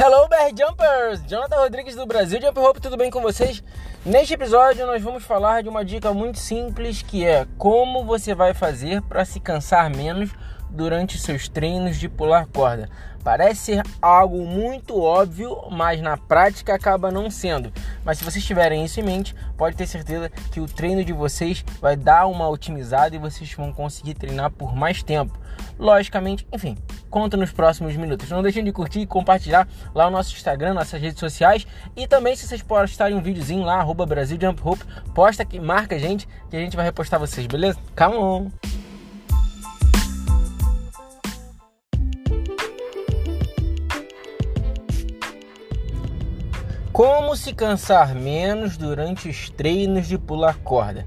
Hello, Bear Jumpers! Jonathan Rodrigues do Brasil Jump Hope, tudo bem com vocês? Neste episódio nós vamos falar de uma dica muito simples que é como você vai fazer para se cansar menos durante seus treinos de pular corda. Parece ser algo muito óbvio, mas na prática acaba não sendo. Mas se vocês tiverem isso em mente, pode ter certeza que o treino de vocês vai dar uma otimizada e vocês vão conseguir treinar por mais tempo. Logicamente, enfim, conta nos próximos minutos. Não deixem de curtir e compartilhar lá o nosso Instagram, nossas redes sociais e também se vocês postarem um videozinho lá, arroba Brasil Jump Hope, posta que marca a gente que a gente vai repostar vocês, beleza? Come on! Como se cansar menos durante os treinos de pular corda?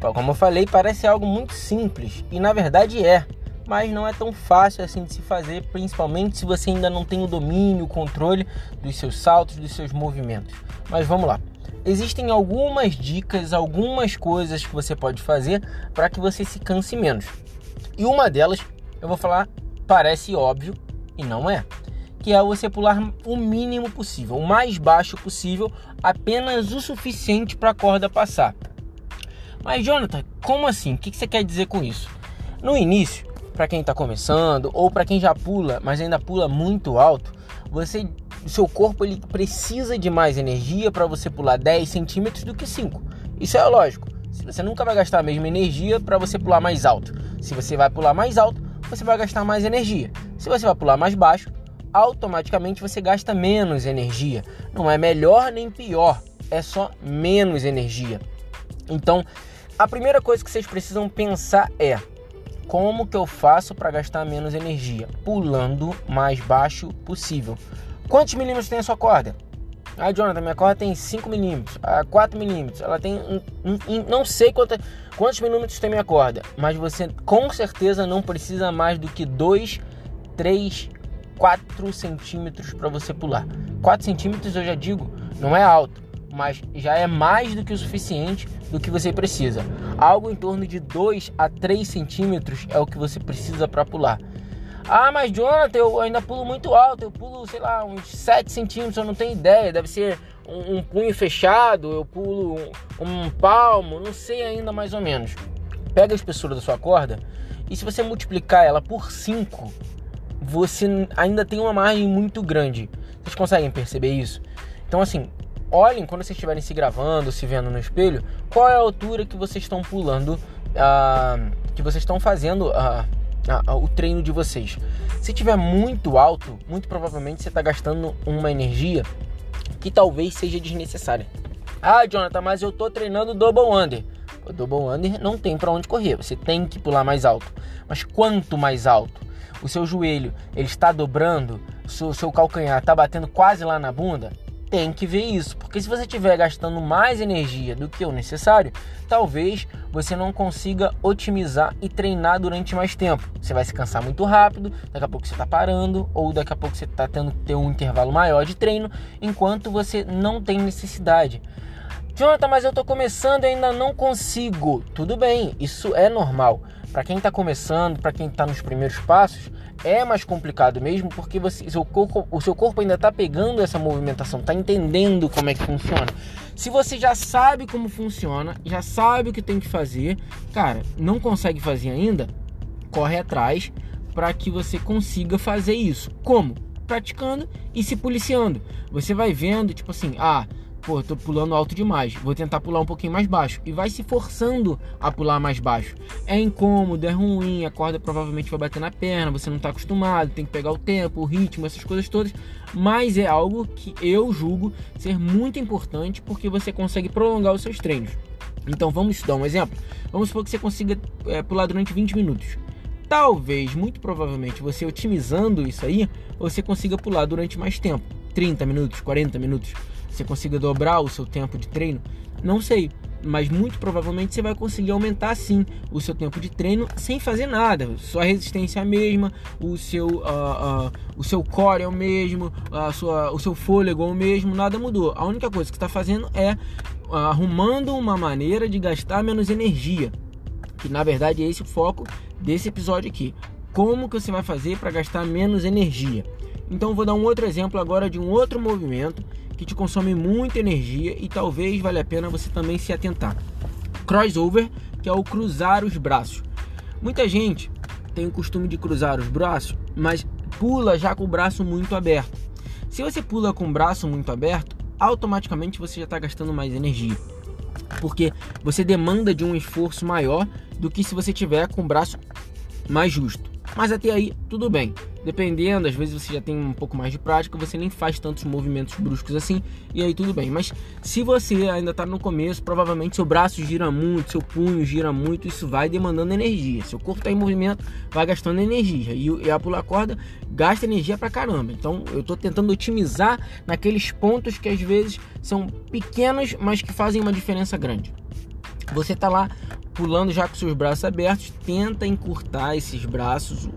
Como eu falei, parece algo muito simples e na verdade é, mas não é tão fácil assim de se fazer, principalmente se você ainda não tem o domínio, o controle dos seus saltos, dos seus movimentos. Mas vamos lá. Existem algumas dicas, algumas coisas que você pode fazer para que você se canse menos. E uma delas, eu vou falar, parece óbvio e não é que é você pular o mínimo possível, o mais baixo possível, apenas o suficiente para a corda passar. Mas Jonathan, como assim? O que você quer dizer com isso? No início, para quem está começando ou para quem já pula, mas ainda pula muito alto, você, seu corpo ele precisa de mais energia para você pular 10 centímetros do que 5. Isso é lógico. Você nunca vai gastar a mesma energia para você pular mais alto. Se você vai pular mais alto, você vai gastar mais energia. Se você vai pular mais baixo, automaticamente você gasta menos energia. Não é melhor nem pior, é só menos energia. Então, a primeira coisa que vocês precisam pensar é: como que eu faço para gastar menos energia? Pulando mais baixo possível. Quantos milímetros tem a sua corda? Ah, Jonathan, minha corda tem 5 milímetros, ah, 4 milímetros. Ela tem. Um, um, não sei quanta, quantos milímetros tem minha corda, mas você com certeza não precisa mais do que 2, 3, 4 centímetros para você pular. 4 centímetros eu já digo, não é alto, mas já é mais do que o suficiente do que você precisa. Algo em torno de 2 a 3 centímetros é o que você precisa para pular. Ah, mas Jonathan, eu ainda pulo muito alto, eu pulo, sei lá, uns 7 centímetros, eu não tenho ideia, deve ser um, um punho fechado, eu pulo um, um palmo, não sei ainda mais ou menos. Pega a espessura da sua corda e se você multiplicar ela por 5, você ainda tem uma margem muito grande. Vocês conseguem perceber isso? Então, assim, olhem quando vocês estiverem se gravando, se vendo no espelho, qual é a altura que vocês estão pulando, uh, que vocês estão fazendo uh, uh, o treino de vocês. Se tiver muito alto, muito provavelmente você está gastando uma energia que talvez seja desnecessária. Ah, Jonathan, mas eu estou treinando double under. O double under não tem para onde correr, você tem que pular mais alto. Mas quanto mais alto? o seu joelho ele está dobrando, o seu, seu calcanhar está batendo quase lá na bunda, tem que ver isso, porque se você estiver gastando mais energia do que o necessário, talvez você não consiga otimizar e treinar durante mais tempo. Você vai se cansar muito rápido, daqui a pouco você está parando, ou daqui a pouco você está tendo que ter um intervalo maior de treino, enquanto você não tem necessidade. Jonathan, mas eu estou começando e ainda não consigo. Tudo bem, isso é normal. Para quem está começando, para quem está nos primeiros passos, é mais complicado mesmo, porque você, seu corpo, o seu corpo ainda está pegando essa movimentação, está entendendo como é que funciona. Se você já sabe como funciona, já sabe o que tem que fazer, cara, não consegue fazer ainda, corre atrás para que você consiga fazer isso. Como? Praticando e se policiando. Você vai vendo, tipo assim, ah, pô, tô pulando alto demais, vou tentar pular um pouquinho mais baixo. E vai se forçando a pular mais baixo. É incômodo, é ruim, a corda provavelmente vai bater na perna, você não tá acostumado, tem que pegar o tempo, o ritmo, essas coisas todas. Mas é algo que eu julgo ser muito importante porque você consegue prolongar os seus treinos. Então vamos dar um exemplo. Vamos supor que você consiga é, pular durante 20 minutos. Talvez, muito provavelmente, você otimizando isso aí, você consiga pular durante mais tempo 30 minutos, 40 minutos você consiga dobrar o seu tempo de treino? Não sei, mas muito provavelmente você vai conseguir aumentar sim o seu tempo de treino sem fazer nada. Sua resistência é a mesma, o seu, uh, uh, o seu core é o mesmo, a sua, o seu fôlego é o mesmo, nada mudou. A única coisa que está fazendo é uh, arrumando uma maneira de gastar menos energia. Que na verdade é esse o foco desse episódio aqui. Como que você vai fazer para gastar menos energia? Então vou dar um outro exemplo agora de um outro movimento que te consome muita energia e talvez valha a pena você também se atentar. Crossover, que é o cruzar os braços. Muita gente tem o costume de cruzar os braços, mas pula já com o braço muito aberto. Se você pula com o braço muito aberto, automaticamente você já está gastando mais energia. Porque você demanda de um esforço maior do que se você tiver com o braço mais justo. Mas até aí, tudo bem. Dependendo, às vezes você já tem um pouco mais de prática, você nem faz tantos movimentos bruscos assim, e aí tudo bem. Mas se você ainda está no começo, provavelmente seu braço gira muito, seu punho gira muito, isso vai demandando energia. Seu corpo está em movimento, vai gastando energia. E, a pular corda gasta energia pra caramba. Então eu estou tentando otimizar naqueles pontos que às vezes são pequenos, mas que fazem uma diferença grande. Você está lá pulando já com seus braços abertos, tenta encurtar esses braços.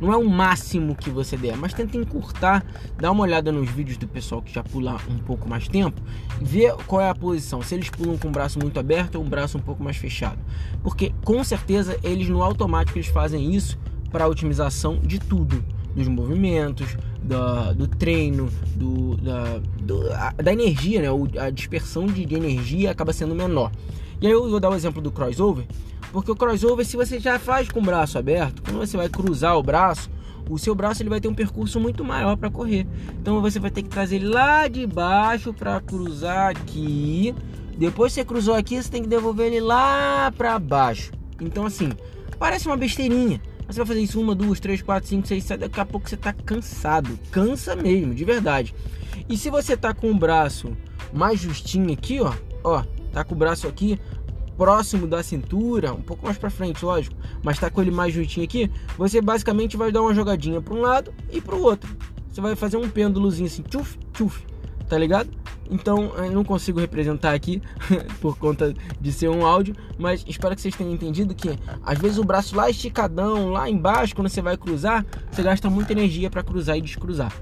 Não é o máximo que você der, mas tenta encurtar. Dá uma olhada nos vídeos do pessoal que já pula um pouco mais tempo, vê qual é a posição. Se eles pulam com o braço muito aberto ou um braço um pouco mais fechado. Porque com certeza eles no automático eles fazem isso para otimização de tudo, dos movimentos, da, do treino, do, da, do, a, da energia, né? a dispersão de, de energia acaba sendo menor. E aí eu vou dar o exemplo do crossover, porque o crossover, se você já faz com o braço aberto, quando você vai cruzar o braço, o seu braço ele vai ter um percurso muito maior para correr. Então você vai ter que trazer lá de baixo para cruzar aqui. Depois você cruzou aqui, você tem que devolver ele lá para baixo. Então assim, parece uma besteirinha. Mas você vai fazer isso uma, duas, três, quatro, cinco, seis, sete. Daqui a pouco você tá cansado. Cansa mesmo, de verdade. E se você tá com o braço mais justinho aqui, ó, ó, tá com o braço aqui próximo da cintura, um pouco mais para frente, lógico, mas tá com ele mais juntinho aqui, você basicamente vai dar uma jogadinha para um lado e para o outro. Você vai fazer um pêndulozinho assim, tchuf, tchuf, tá ligado? Então eu não consigo representar aqui por conta de ser um áudio, mas espero que vocês tenham entendido que às vezes o braço lá esticadão, lá embaixo, quando você vai cruzar, você gasta muita energia para cruzar e descruzar.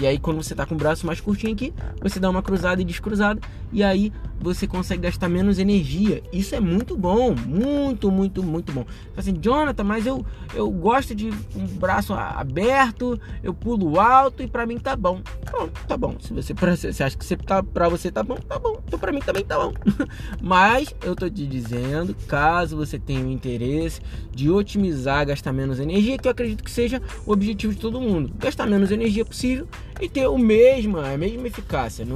E aí quando você tá com o braço mais curtinho aqui, você dá uma cruzada e descruzada e aí você consegue gastar menos energia. Isso é muito bom, muito, muito, muito bom. Assim, Jonathan, mas eu, eu gosto de um braço aberto, eu pulo alto e para mim tá bom. Bom, tá bom. Se você, você acha que você tá, pra você tá bom, tá bom. Então pra mim também tá bom. mas eu tô te dizendo, caso você tenha o interesse de otimizar, gastar menos energia, que eu acredito que seja o objetivo de todo mundo. Gastar menos energia possível e ter o mesmo, a mesma eficácia.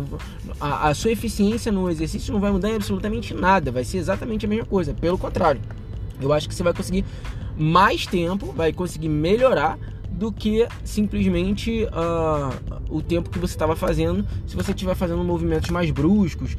A, a sua eficiência no exercício não vai mudar em absolutamente nada, vai ser exatamente a mesma coisa. Pelo contrário, eu acho que você vai conseguir mais tempo, vai conseguir melhorar do que simplesmente uh, o tempo que você estava fazendo se você estiver fazendo movimentos mais bruscos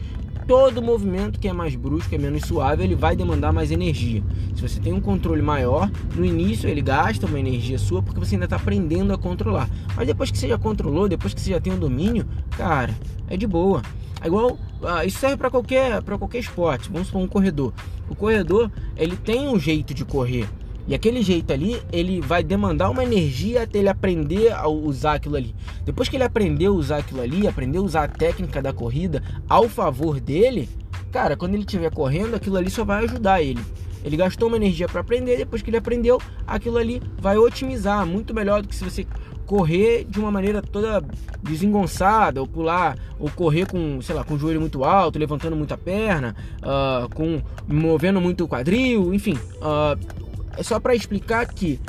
todo movimento que é mais brusco, é menos suave, ele vai demandar mais energia. Se você tem um controle maior, no início ele gasta uma energia sua porque você ainda está aprendendo a controlar. Mas depois que você já controlou, depois que você já tem o um domínio, cara, é de boa. É igual, ah, isso serve para qualquer, qualquer esporte. Vamos supor um corredor. O corredor, ele tem um jeito de correr. E aquele jeito ali, ele vai demandar uma energia até ele aprender a usar aquilo ali. Depois que ele aprendeu a usar aquilo ali, aprendeu a usar a técnica da corrida ao favor dele, cara, quando ele estiver correndo, aquilo ali só vai ajudar ele. Ele gastou uma energia para aprender, depois que ele aprendeu, aquilo ali vai otimizar muito melhor do que se você correr de uma maneira toda desengonçada, ou pular, ou correr com, sei lá, com o joelho muito alto, levantando muita perna, uh, com movendo muito o quadril, enfim. Uh, é só para explicar que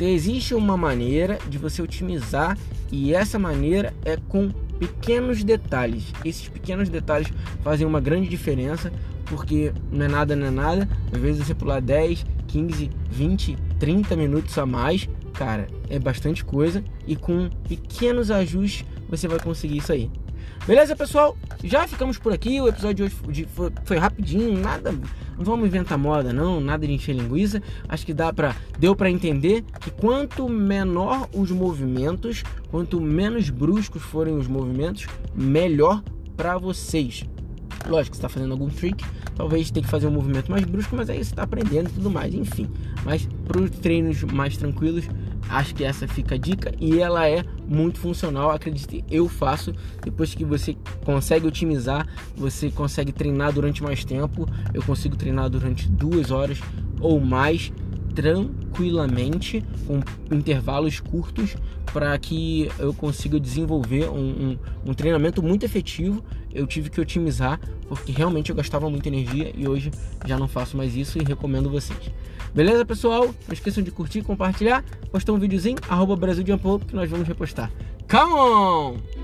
existe uma maneira de você otimizar e essa maneira é com pequenos detalhes. Esses pequenos detalhes fazem uma grande diferença porque não é nada, não é nada. Às vezes você pular 10, 15, 20, 30 minutos a mais, cara, é bastante coisa e com pequenos ajustes você vai conseguir isso aí. Beleza, pessoal? Já ficamos por aqui. O episódio de hoje foi, rapidinho, nada. Não vamos inventar moda, não, nada de encher linguiça. Acho que dá para deu para entender que quanto menor os movimentos, quanto menos bruscos forem os movimentos, melhor para vocês. Lógico, você está fazendo algum trick, talvez tenha que fazer um movimento mais brusco, mas aí você está aprendendo e tudo mais, enfim. Mas para os treinos mais tranquilos, Acho que essa fica a dica e ela é muito funcional. Acredite, eu faço. Depois que você consegue otimizar, você consegue treinar durante mais tempo. Eu consigo treinar durante duas horas ou mais tranquilamente, com intervalos curtos, para que eu consiga desenvolver um, um, um, treinamento muito efetivo. Eu tive que otimizar, porque realmente eu gastava muita energia e hoje já não faço mais isso e recomendo vocês. Beleza, pessoal? Não esqueçam de curtir, compartilhar, postar um videozinho, arroba Brasil que nós vamos repostar. Come on!